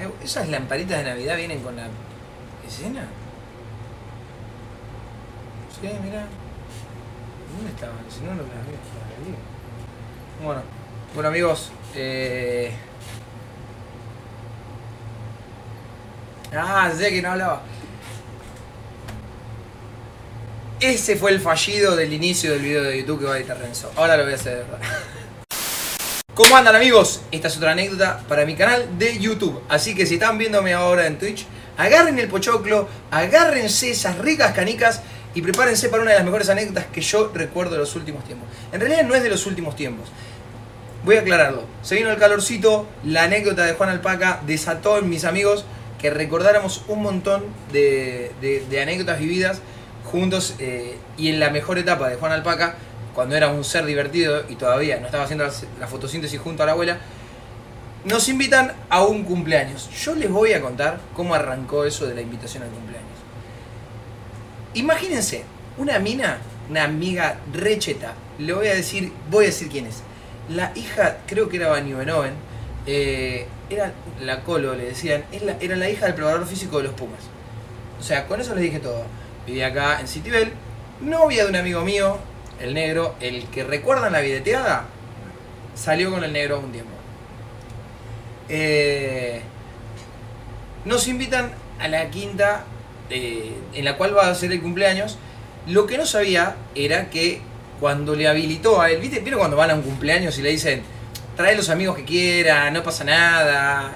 Eh, ¿Esas lamparitas de Navidad vienen con la escena? Sí, mira. ¿Dónde estaban? Si no, no las veo. Bueno, bueno amigos. Eh... Ah, sé que no hablaba. Ese fue el fallido del inicio del video de YouTube que va a editar Renzo. Ahora lo voy a hacer de verdad. ¿Cómo andan amigos? Esta es otra anécdota para mi canal de YouTube. Así que si están viéndome ahora en Twitch, agarren el pochoclo, agárrense esas ricas canicas y prepárense para una de las mejores anécdotas que yo recuerdo de los últimos tiempos. En realidad no es de los últimos tiempos. Voy a aclararlo. Se vino el calorcito, la anécdota de Juan Alpaca desató en mis amigos que recordáramos un montón de, anécdotas vividas juntos eh, y en la mejor etapa de Juan Alpaca, cuando era un ser divertido y todavía no estaba haciendo la fotosíntesis junto a la abuela, nos invitan a un cumpleaños. Yo les voy a contar cómo arrancó eso de la invitación al cumpleaños. Imagínense, una mina, una amiga recheta, le voy a decir, voy a decir quién es. La hija, creo que era Van eh, era la Colo, le decían, era la hija del probador físico de los Pumas. O sea, con eso les dije todo. Vivía acá en Citibel, novia de un amigo mío, el negro, el que recuerdan la videteada, salió con el negro un tiempo. Eh, nos invitan a la quinta eh, en la cual va a ser el cumpleaños. Lo que no sabía era que cuando le habilitó a él, ¿viste? ¿Vieron cuando van a un cumpleaños y le dicen, trae los amigos que quiera, no pasa nada.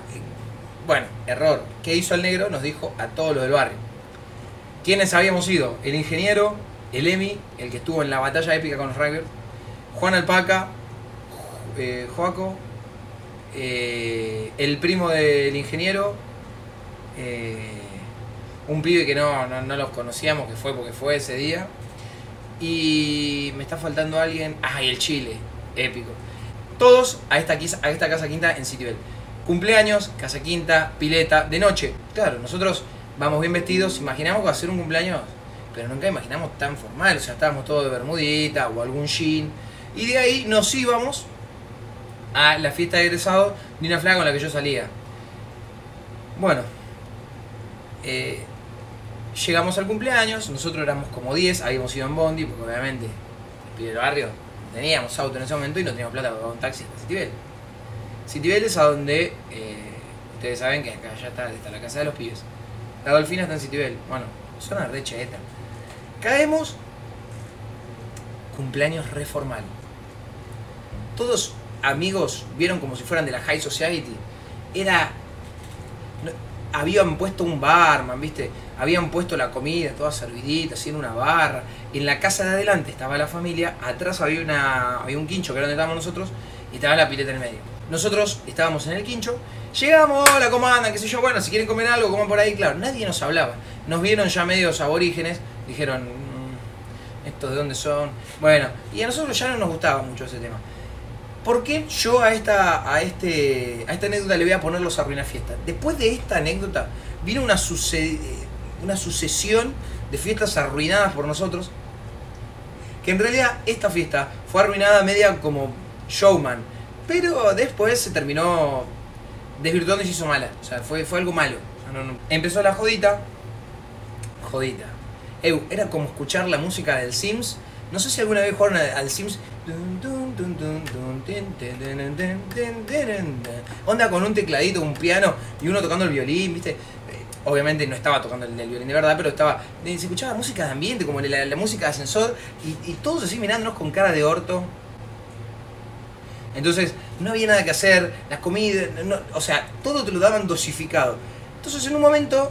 Bueno, error. ¿Qué hizo el negro? Nos dijo a todos los del barrio. ¿Quiénes habíamos ido? El ingeniero, el Emi, el que estuvo en la batalla épica con los Rangers, Juan Alpaca, eh, Joaco, eh, el primo del ingeniero, eh, un pibe que no, no, no, los conocíamos, que fue porque fue ese día, y me está faltando alguien, ah, y el Chile, épico todos a esta, a esta casa quinta en Citibel. Cumpleaños, casa quinta, pileta, de noche. Claro, nosotros vamos bien vestidos, imaginamos que va a ser un cumpleaños, pero nunca imaginamos tan formal, o sea, estábamos todos de bermudita o algún jean. Y de ahí nos íbamos a la fiesta de egresado de una flaga con la que yo salía. Bueno, eh, llegamos al cumpleaños, nosotros éramos como 10, habíamos ido en Bondi, porque obviamente el del barrio teníamos auto en ese momento y no teníamos plata para un taxi hasta Citibel. Citibel es a donde, eh, ustedes saben que acá ya está, está la casa de los pibes. La Dolfina está en Citibel. Bueno, zona re cheta. Caemos, cumpleaños reformal. Todos amigos vieron como si fueran de la High Society. Era habían puesto un barman, ¿viste? Habían puesto la comida toda servidita, así en una barra. En la casa de adelante estaba la familia, atrás había, una, había un quincho que era donde estábamos nosotros, y estaba la pileta en el medio. Nosotros estábamos en el quincho, llegamos, la comanda, qué sé yo, bueno, si quieren comer algo, coman por ahí, claro, nadie nos hablaba. Nos vieron ya medios aborígenes, dijeron, mm, ¿estos de dónde son? Bueno, y a nosotros ya no nos gustaba mucho ese tema. ¿Por qué yo a esta, a, este, a esta anécdota le voy a poner los arruinas fiesta? Después de esta anécdota vino una, una sucesión de fiestas arruinadas por nosotros. Que en realidad esta fiesta fue arruinada media como showman. Pero después se terminó desvirtuando y se hizo mala. O sea, fue, fue algo malo. Empezó la jodita. Jodita. Era como escuchar la música del Sims. No sé si alguna vez jugaron al Sims Onda con un tecladito, un piano y uno tocando el violín, ¿viste? Obviamente no estaba tocando el, violín de verdad, pero estaba. Se escuchaba música de ambiente, como la, música de ascensor, y, todos así mirándonos con cara de orto. Entonces, no había nada que hacer, las comidas, o sea, todo te lo daban dosificado. Entonces, en un momento,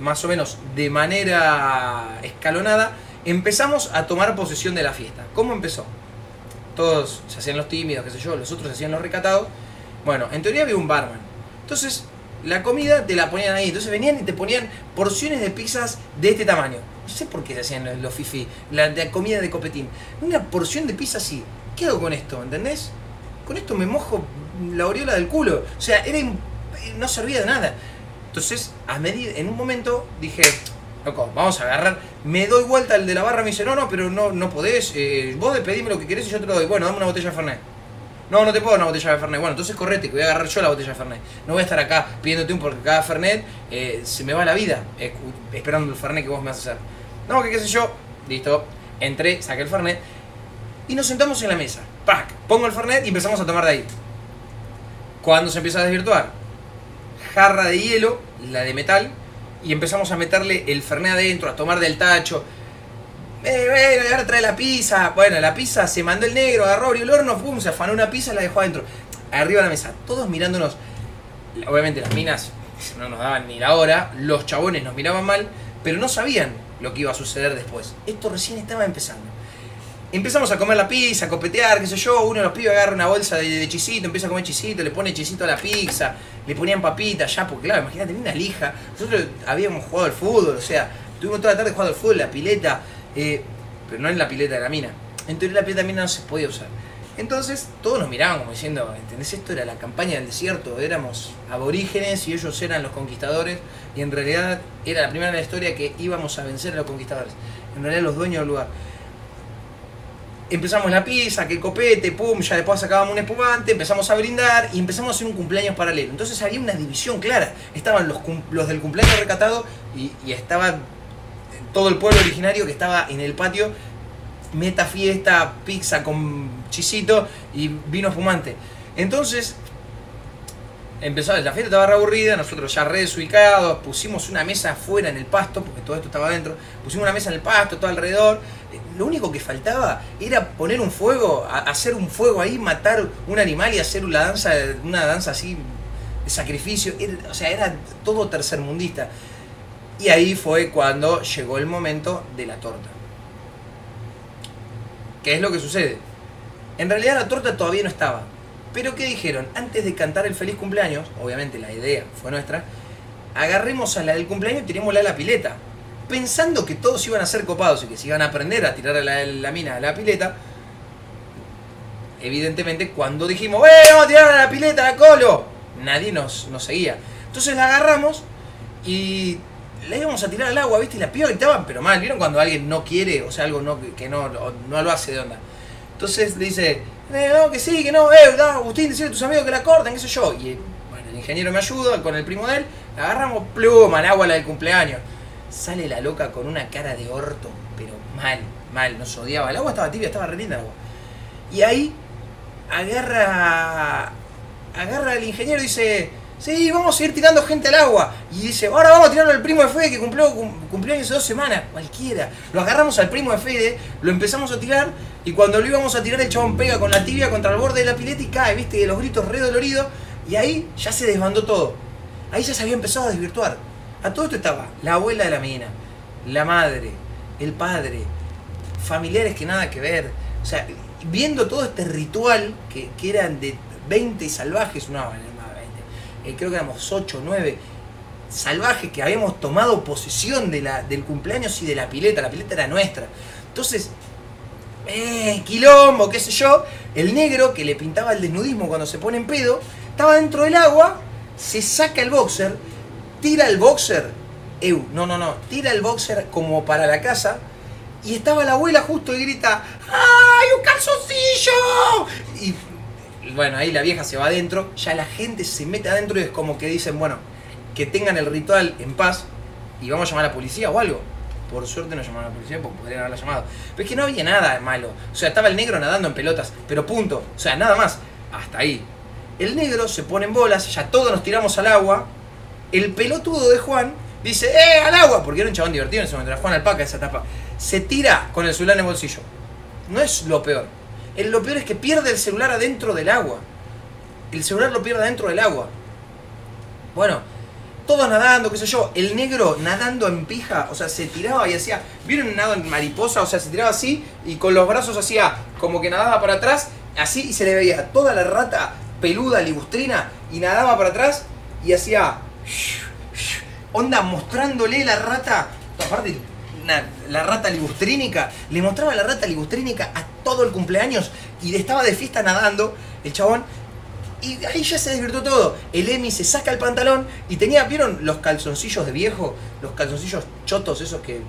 más o menos de manera escalonada, empezamos a tomar posesión de la fiesta. ¿Cómo empezó? Todos se hacían los tímidos, qué sé yo, los otros se hacían los recatados. Bueno, en teoría había un barman. Entonces, la comida te la ponían ahí. Entonces venían y te ponían porciones de pizzas de este tamaño. No sé por qué se hacían los fifi, la, comida de copetín. Una porción de pizza así. ¿Qué hago con esto? ¿Entendés? Con esto me mojo la aureola del culo. O sea, era no servía de nada. Entonces, a medida, en un momento dije, loco, vamos a agarrar. Me doy vuelta al de la barra, me dice, no, no, pero no, no podés. Eh, vos pedime lo que querés y yo te lo doy. Bueno, dame una botella de Fernet. No, no te puedo una botella de Fernet. Bueno, entonces correte, que voy a agarrar yo la botella de Fernet. No voy a estar acá pidiéndote un porque cada Fernet eh, se me va la vida esperando el Fernet que vos me vas a hacer. No, que qué sé yo. Listo. Entré, saqué el Fernet y nos sentamos en la mesa. ¡Pac! Pongo el Fernet y empezamos a tomar de ahí. Cuando se empieza a desvirtuar, jarra de hielo, la de metal, y empezamos a meterle el Fernet adentro, a tomar del tacho. Eh, ahora trae la pizza. Bueno, la pizza se mandó el negro, agarró, abrió el horno, pum, se afanó una pizza y la dejó adentro. Arriba de la mesa, todos mirándonos. Obviamente las minas no nos daban ni la hora, los chabones nos miraban mal, pero no sabían lo que iba a suceder después. Esto recién estaba empezando. Empezamos a comer la pizza, a copetear, qué sé yo, uno de los pibes agarra una bolsa de, chisito, empieza a comer chisito, le pone chisito a la pizza, le ponían papitas ya, porque claro, imagínate, una lija. Nosotros habíamos jugado al fútbol, o sea, tuvimos toda la tarde jugando al fútbol, la pileta, eh, pero no en la pileta de la mina. Entonces la pileta de la mina no se podía usar. Entonces todos nos miraban como diciendo, ¿entendés? Esto era la campaña del desierto, éramos aborígenes y ellos eran los conquistadores y en realidad era la primera de la historia que íbamos a vencer a los conquistadores, en realidad los dueños del lugar. Empezamos la pizza, que copete, pum, ya después sacábamos un espumante, empezamos a brindar y empezamos a hacer un cumpleaños paralelo. Entonces había una división clara. Estaban los, los del cumpleaños recatado y, y estaba todo el pueblo originario que estaba en el patio meta fiesta, pizza con chisito y vino fumante. Entonces, empezó, la fiesta estaba re aburrida, nosotros ya re desubicados, pusimos una mesa afuera en el pasto, porque todo esto estaba adentro, pusimos una mesa en el pasto, todo alrededor. Lo único que faltaba era poner un fuego, hacer un fuego ahí, matar un animal y hacer una danza, una danza así de sacrificio. o sea, era todo tercermundista. Y ahí fue cuando llegó el momento de la torta. ¿Qué es lo que sucede? En realidad la torta todavía no estaba. Pero ¿qué dijeron? Antes de cantar el feliz cumpleaños, obviamente la idea fue nuestra, agarremos a la del cumpleaños y tirémosla a la pileta. Pensando que todos iban a ser copados y que se iban a aprender a tirar a la, mina a la pileta. Evidentemente, cuando dijimos, ¡bueno, vamos a tirar a la pileta, la colo! Nadie nos, nos seguía. Entonces la agarramos y la íbamos a tirar al agua, ¿viste? Y la piba gritaban, pero mal, ¿vieron cuando alguien no quiere, o sea, algo no, que no, no lo hace de onda? Entonces le dice, eh, no, que sí, que no, eh, da, Agustín, decirle a tus amigos que la corten, qué sé yo. Y bueno, el ingeniero me ayuda con el primo de él, la agarramos, pluma, al agua la del cumpleaños. Sale la loca con una cara de orto, pero mal, mal, nos odiaba. El agua estaba tibia, estaba re el agua. Y ahí agarra, agarra al ingeniero y dice, Sí, vamos a ir tirando gente al agua. Y dice, ahora vamos a tirarlo al primo de Fede que cumplió cumpleaños hace dos semanas. Cualquiera. Lo agarramos al primo de Fede, lo empezamos a tirar. Y cuando lo íbamos a tirar, el chabón pega con la tibia contra el borde de la pileta y cae, viste, de los gritos re doloridos. Y ahí ya se desbandó todo. Ahí ya se había empezado a desvirtuar. A todo esto estaba la abuela de la mina, la madre, el padre, familiares que nada que ver. O sea, viendo todo este ritual que, que eran de 20 salvajes, no, eh, creo que éramos 8 o 9 salvajes que habíamos tomado posesión de la, del cumpleaños y de la pileta, la pileta era nuestra. Entonces, eh, quilombo, qué sé yo, el negro que le pintaba el desnudismo cuando se pone en pedo, estaba dentro del agua, se saca el boxer, tira el boxer, eu, no, no, no, tira el boxer como para la casa, y estaba la abuela justo y grita, ¡ay, un calzoncillo! Y bueno, ahí la vieja se va adentro, ya la gente se mete adentro y es como que dicen, bueno, que tengan el ritual en paz y vamos a llamar a la policía o algo. Por suerte no llamaron a la policía porque podrían haberla llamado. Pero es que no había nada malo. O sea, estaba el negro nadando en pelotas, pero punto. O sea, nada más. Hasta ahí. El negro se pone en bolas, ya todos nos tiramos al agua. El pelotudo de Juan dice, ¡eh, al agua! Porque era un chabón divertido en ese momento, era Juan Alpaca esa etapa. Se tira con el celular en el bolsillo. No es lo peor lo peor es que pierde el celular adentro del agua. El celular lo pierde adentro del agua. Bueno, todos nadando, qué sé yo. El negro nadando en pija, o sea, se tiraba y hacía. ¿Vieron un nado en mariposa? O sea, se tiraba así y con los brazos hacía como que nadaba para atrás, así y se le veía toda la rata peluda, ligustrina, y nadaba para atrás y hacía. Onda mostrándole la rata. Aparte, la rata ligustrínica, le mostraba la rata ligustrínica a todo el cumpleaños y estaba de fiesta nadando el chabón. Y ahí ya se desvirtuó todo. El Emi se saca el pantalón y tenía, ¿vieron los calzoncillos de viejo? Los calzoncillos chotos, esos que. eh,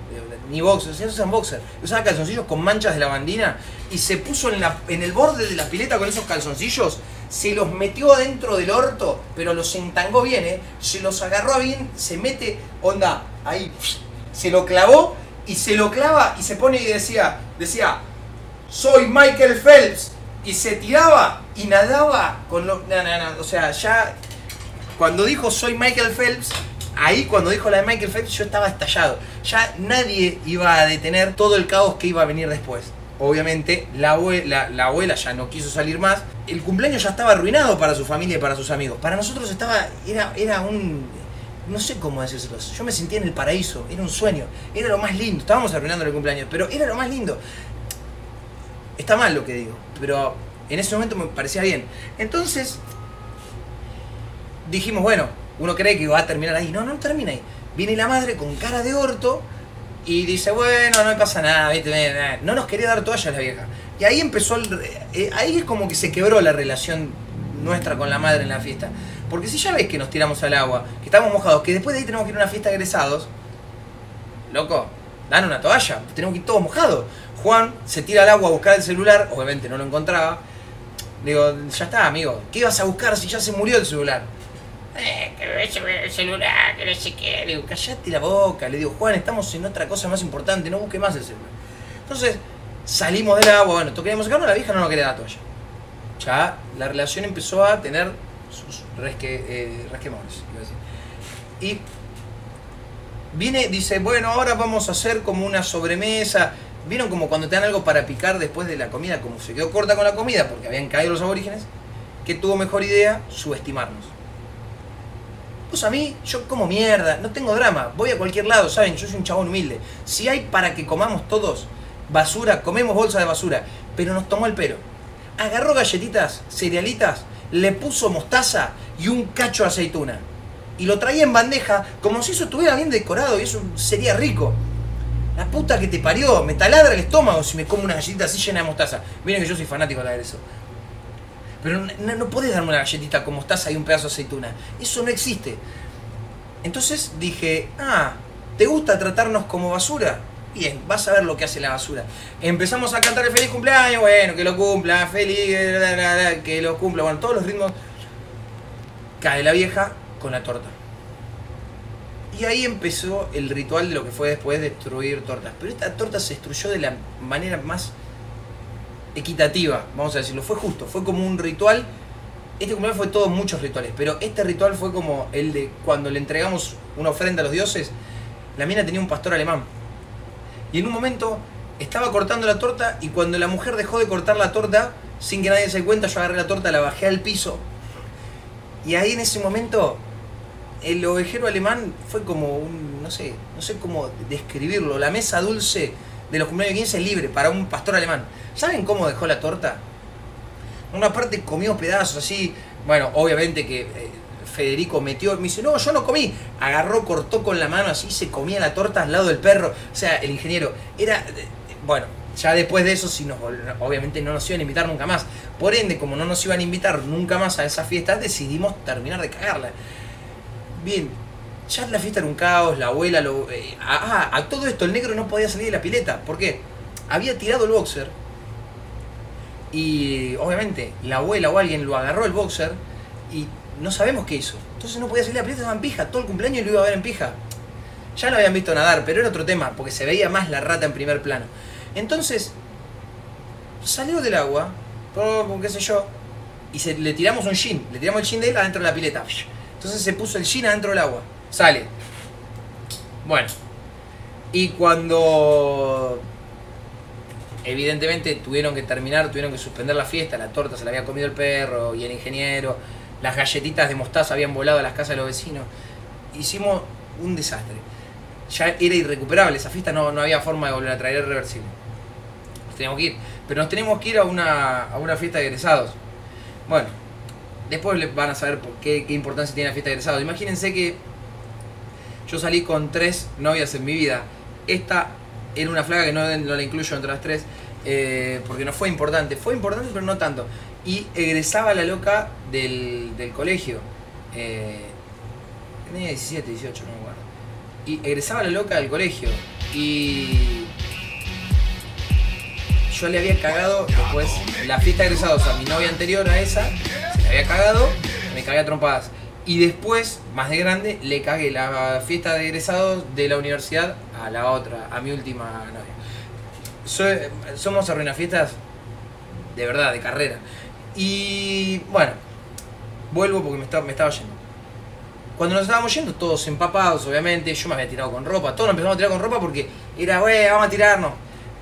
Ni boxers, esos eran boxers. Usaba calzoncillos con manchas de lavandina y se puso en, la, en el borde de la pileta con esos calzoncillos. Se los metió adentro del orto, pero los entangó bien, ¿eh? Se los agarró bien, se mete, onda, ahí, se lo clavó y se lo clava y se pone y decía, decía, soy Michael Phelps. Y se tiraba y nadaba con los... No, no, no, o sea, ya cuando dijo soy Michael Phelps, ahí cuando dijo la de Michael Phelps yo estaba estallado. Ya nadie iba a detener todo el caos que iba a venir después. Obviamente la abuela, la abuela ya no quiso salir más. El cumpleaños ya estaba arruinado para su familia y para sus amigos. Para nosotros estaba, era, era un... No sé cómo decírselo. Yo me sentía en el paraíso, era un sueño, era lo más lindo. Estábamos arruinando el cumpleaños, pero era lo más lindo. Está mal lo que digo, pero en ese momento me parecía bien. Entonces, dijimos, bueno, uno cree que va a terminar ahí. No, no termina ahí. Viene la madre con cara de orto y dice, bueno, no pasa nada, ¿viste? No nos quería dar toalla la vieja. Y ahí empezó, el, eh, ahí es como que se quebró la relación nuestra con la madre en la fiesta. Porque si ya ves que nos tiramos al agua, que estamos mojados, que después de ahí tenemos que ir a una fiesta de egresados, loco, dan una toalla, tenemos que ir todos mojados. Juan se tira al agua a buscar el celular, obviamente no lo encontraba. Digo, ya está, amigo, ¿qué ibas a buscar si ya se murió el celular? Eh, que el celular, que no sé qué. Le digo, callate la boca. Le digo, Juan, estamos en otra cosa más importante, no busque más el celular. Entonces, salimos del agua, bueno, queríamos sacarnos, la vieja no nos quería dar toalla. Ya la relación empezó a tener sus resque, eh, resquemores. Y viene, dice, bueno, ahora vamos a hacer como una sobremesa. ¿Vieron como cuando te dan algo para picar después de la comida? Como se quedó corta con la comida porque habían caído los aborígenes. ¿Qué tuvo mejor idea? Subestimarnos. Pues a mí, yo como mierda, no tengo drama, voy a cualquier lado, ¿saben? Yo soy un chabón humilde. Si hay para que comamos todos basura, comemos bolsa de basura, pero nos tomó el pelo. Agarró galletitas, cerealitas, le puso mostaza y un cacho de aceituna. Y lo traía en bandeja como si eso estuviera bien decorado y eso sería rico. La puta que te parió, me taladra el estómago si me como una galletita así llena de mostaza. Miren que yo soy fanático de eso. Pero no, no darme una galletita con mostaza y un pedazo de aceituna. Eso no existe. Entonces dije, ah, ¿te gusta tratarnos como basura? Bien, vas a ver lo que hace la basura. Empezamos a cantar el feliz cumpleaños, bueno, que lo cumpla, feliz, que lo cumpla, bueno, todos los ritmos. Cae la vieja con la torta. Y ahí empezó el ritual de lo que fue después destruir tortas. Pero esta torta se destruyó de la manera más equitativa, vamos a decirlo. Fue justo, fue como un ritual. Este cumpleaños fue todo muchos rituales, pero este ritual fue como el de cuando le entregamos una ofrenda a los dioses. La mina tenía un pastor alemán. Y en un momento estaba cortando la torta y cuando la mujer dejó de cortar la torta, sin que nadie se cuenta, yo agarré la torta, la bajé al piso. Y ahí en ese momento el ovejero alemán fue como un, no sé, no sé cómo describirlo, la mesa dulce de los cumpleaños de 15 libre para un pastor alemán. ¿Saben cómo dejó la torta? Una parte comió pedazos así, bueno, obviamente que eh, Federico metió, me dice, no, yo no comí, agarró, cortó con la mano así, se comía la torta al lado del perro, o sea, el ingeniero, era, eh, bueno, ya después de eso, si nos, obviamente no nos iban a invitar nunca más. Por ende, como no nos iban a invitar nunca más a esa fiesta, decidimos terminar de cagarla. Bien, ya la fiesta era un caos, la abuela lo... eh, ah, a todo esto el negro no podía salir de la pileta. ¿Por qué? Había tirado el boxer y obviamente la abuela o alguien lo agarró el boxer y no sabemos qué hizo. Entonces no podía salir de la pileta, estaba en pija. Todo el cumpleaños lo iba a ver en pija. Ya lo habían visto nadar, pero era otro tema, porque se veía más la rata en primer plano. Entonces, salió del agua, con qué sé yo, y se, le tiramos un jean, le tiramos el jean de él adentro de la pileta. Entonces se puso el jean adentro del agua. Sale. Bueno. Y cuando evidentemente tuvieron que terminar, tuvieron que suspender la fiesta, la torta se la había comido el perro y el ingeniero, las galletitas de mostaza habían volado a las casas de los vecinos. Hicimos un desastre. Ya era irrecuperable, esa fiesta no, no había forma de volver a traer irreversible. Nos teníamos que ir. Pero nos tenemos que ir a una, a una fiesta de egresados. Bueno, después van a saber por qué, qué importancia tiene la fiesta de egresados. Imagínense que yo salí con tres novias en mi vida. Esta era una flaca que no, la incluyo entre las tres, eh, porque no fue importante. Fue importante, pero no tanto. y egresaba la loca del, del colegio. Eh, tenía 17, 18, no me acuerdo. Y egresaba la loca del colegio. Y yo le había cagado después la fiesta de egresados a mi novia anterior a esa, se le había cagado, me cagué a trompadas. Y después, más de grande, le cagué la fiesta de egresados de la universidad a la otra, a mi última novia. Soy- somos fiestas de verdad, de carrera. Y bueno, vuelvo porque me estaba, me estaba yendo. Cuando nos estábamos yendo, todos empapados, obviamente, yo me había tirado con ropa, todos nos empezamos a tirar con ropa porque era, wey, vamos a tirarnos.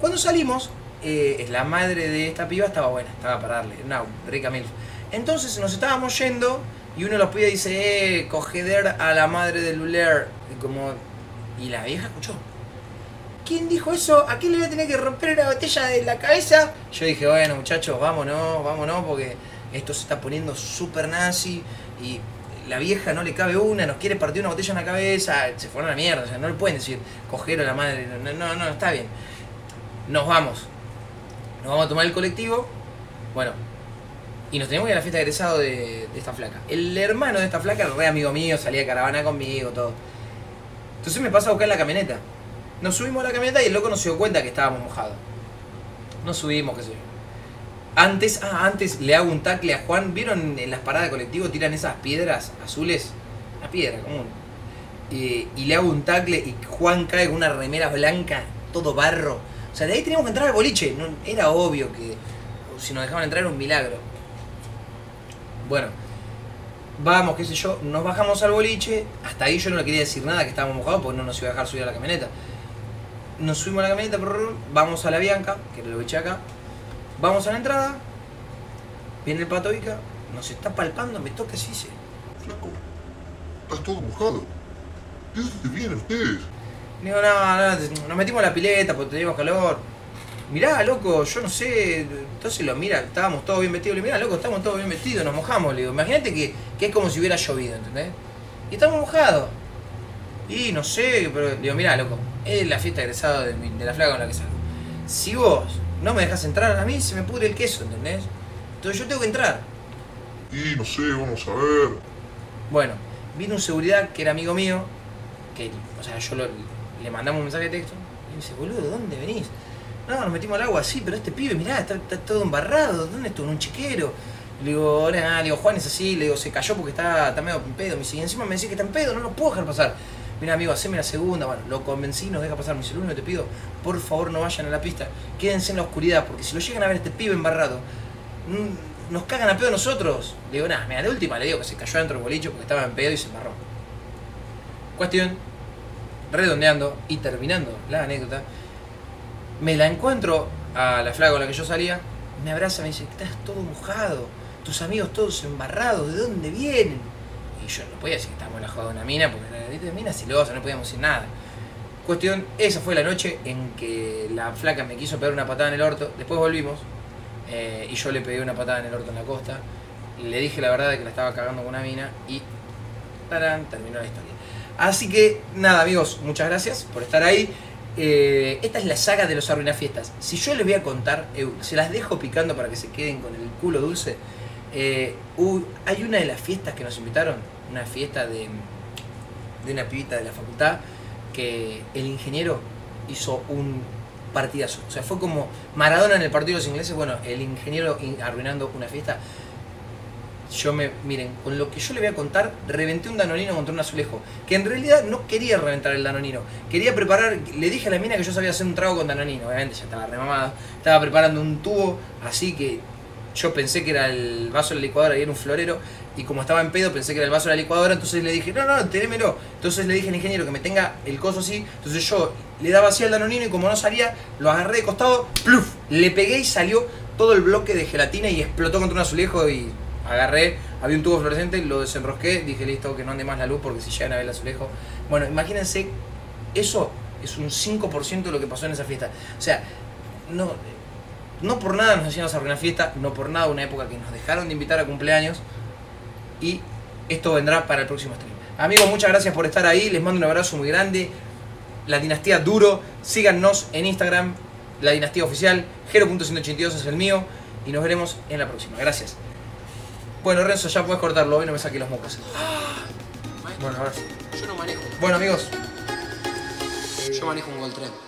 Cuando salimos, eh, la madre de esta piba estaba buena, estaba para darle, una rica milf. Entonces nos estábamos yendo y uno de los pibes dice, eh, cogeder a la madre de Luler. Y como, y la vieja escuchó. ¿Quién dijo eso? ¿A quién le voy a tener que romper una botella de la cabeza? Yo dije, bueno muchachos, vámonos, vámonos, porque esto se está poniendo súper nazi y la vieja no le cabe una, nos quiere partir una botella en la cabeza, se fueron a la mierda, o sea, no le pueden decir, coger a la madre, no, no, no, está bien. Nos vamos. Nos vamos a tomar el colectivo, bueno, y nos tenemos que ir a la fiesta de egresado de, esta flaca. El hermano de esta flaca era re amigo mío, salía de caravana conmigo, todo. Entonces me pasa a buscar la camioneta. Nos subimos a la camioneta y el loco no se dio cuenta que estábamos mojados. Nos subimos, qué sé yo. Antes, ah, antes le hago un tacle a Juan. ¿Vieron en las paradas de colectivo tiran esas piedras azules? Una piedra común. Eh, y le hago un tacle y Juan cae con una remera blanca, todo barro. O sea, de ahí teníamos que entrar al boliche. No, era obvio que si nos dejaban entrar era un milagro. Bueno, vamos, qué sé yo, nos bajamos al boliche. Hasta ahí yo no le quería decir nada que estábamos mojados porque no nos iba a dejar subir a la camioneta. Nos subimos a la camioneta, vamos a la Bianca, que lo eché acá. Vamos a la entrada. Viene el pato Ica, nos está palpando, me toca así, dice. Flaco, estás todo mojado. ¿De dónde te vienen ustedes? Digo, no, no, nos metimos a la pileta porque teníamos calor. Mirá, loco, yo no sé. Entonces lo mira, estábamos todos bien vestidos. Le digo, mirá, loco, estamos todos bien vestidos, nos mojamos. Le digo, imagínate que, que es como si hubiera llovido, ¿entendés? Y estamos mojados. Y no sé, pero le digo, mirá, loco, es la fiesta de egresado de, de la flaca con la que salgo. Si vos no me dejas entrar, a mí se me pudre el queso, ¿entendés? Entonces yo tengo que entrar. Y no sé, vamos a ver. Bueno, vino un seguridad que era amigo mío, que, o sea, yo lo- le mandamos un mensaje de texto, y me dice, boludo, ¿de dónde venís? No, nos metimos al agua, sí, pero este pibe, mirá, está, todo embarrado, ¿dónde estuvo? ¿En un chiquero? Le digo, nada, le digo, Juan es así, le digo, se cayó porque está, está medio en pedo. Me dice, y encima me decís que está en pedo, no lo puedo dejar pasar. Mira, amigo, haceme la segunda. Bueno, lo convencí, nos deja pasar. Me dice, lo único que te pido, por favor, no vayan a la pista. Quédense en la oscuridad, porque si lo llegan a ver este pibe embarrado, mm, nos cagan a pedo nosotros. Le digo, nada, mira, de última le digo que se cayó adentro del bolicho porque estaba en pedo y se embarró. Cuestión, redondeando y terminando la anécdota, me la encuentro a la flaca con la que yo salía, me abraza, me dice, estás todo mojado, tus amigos todos embarrados, ¿de dónde vienen? Y yo no podía decir que estábamos en la joda de una mina, porque la ¿viste? mina silosa, no podíamos decir nada. Cuestión, esa fue la noche en que la flaca me quiso pegar una patada en el orto, después volvimos, eh, y yo le pegué una patada en el orto en la costa, le dije la verdad de que la estaba cagando con una mina, y tarán, terminó la historia. Así que, nada amigos, muchas gracias por estar ahí. Eh, esta es la saga de los arruinafiestas. Si yo les voy a contar, eh, se las dejo picando para que se queden con el culo dulce. Eh, hay una de las fiestas que nos invitaron, una fiesta de, de una pibita de la facultad, que el ingeniero hizo un partidazo. O sea, fue como Maradona en el partido de los ingleses, bueno, el ingeniero in- arruinando una fiesta. Yo me, miren, con lo que yo le voy a contar, reventé un danonino contra un azulejo. Que en realidad no quería reventar el danonino. Quería preparar, le dije a la mina que yo sabía hacer un trago con danonino. Obviamente ya estaba remamado. Estaba preparando un tubo así que yo pensé que era el vaso de la licuadora y era un florero. Y como estaba en pedo, pensé que era el vaso de la licuadora. Entonces le dije, no, no, tenémelo. Entonces le dije al ingeniero que me tenga el coso así. Entonces yo le daba así al danonino y como no salía, lo agarré de costado, pluf, le pegué y salió todo el bloque de gelatina y explotó contra un azulejo y agarré, había un tubo fluorescente, lo desenrosqué, dije listo, que no ande más la luz porque si llegan a ver el azulejo. Bueno, imagínense, eso es un 5% de lo que pasó en esa fiesta. O sea, no, no por nada nos hacíamos arruinar fiesta, no por nada una época que nos dejaron de invitar a cumpleaños y esto vendrá para el próximo stream. Amigos, muchas gracias por estar ahí, les mando un abrazo muy grande. La dinastía Duro, síganos en Instagram, la dinastía oficial, 0.182 es el mío. y nos veremos en la próxima. Gracias. Bueno, Renzo, ya puedes cortarlo, hoy no me saqué los mocos. Bueno, ahora sí. yo no manejo. Bueno, amigos, Yo manejo un Gol tren.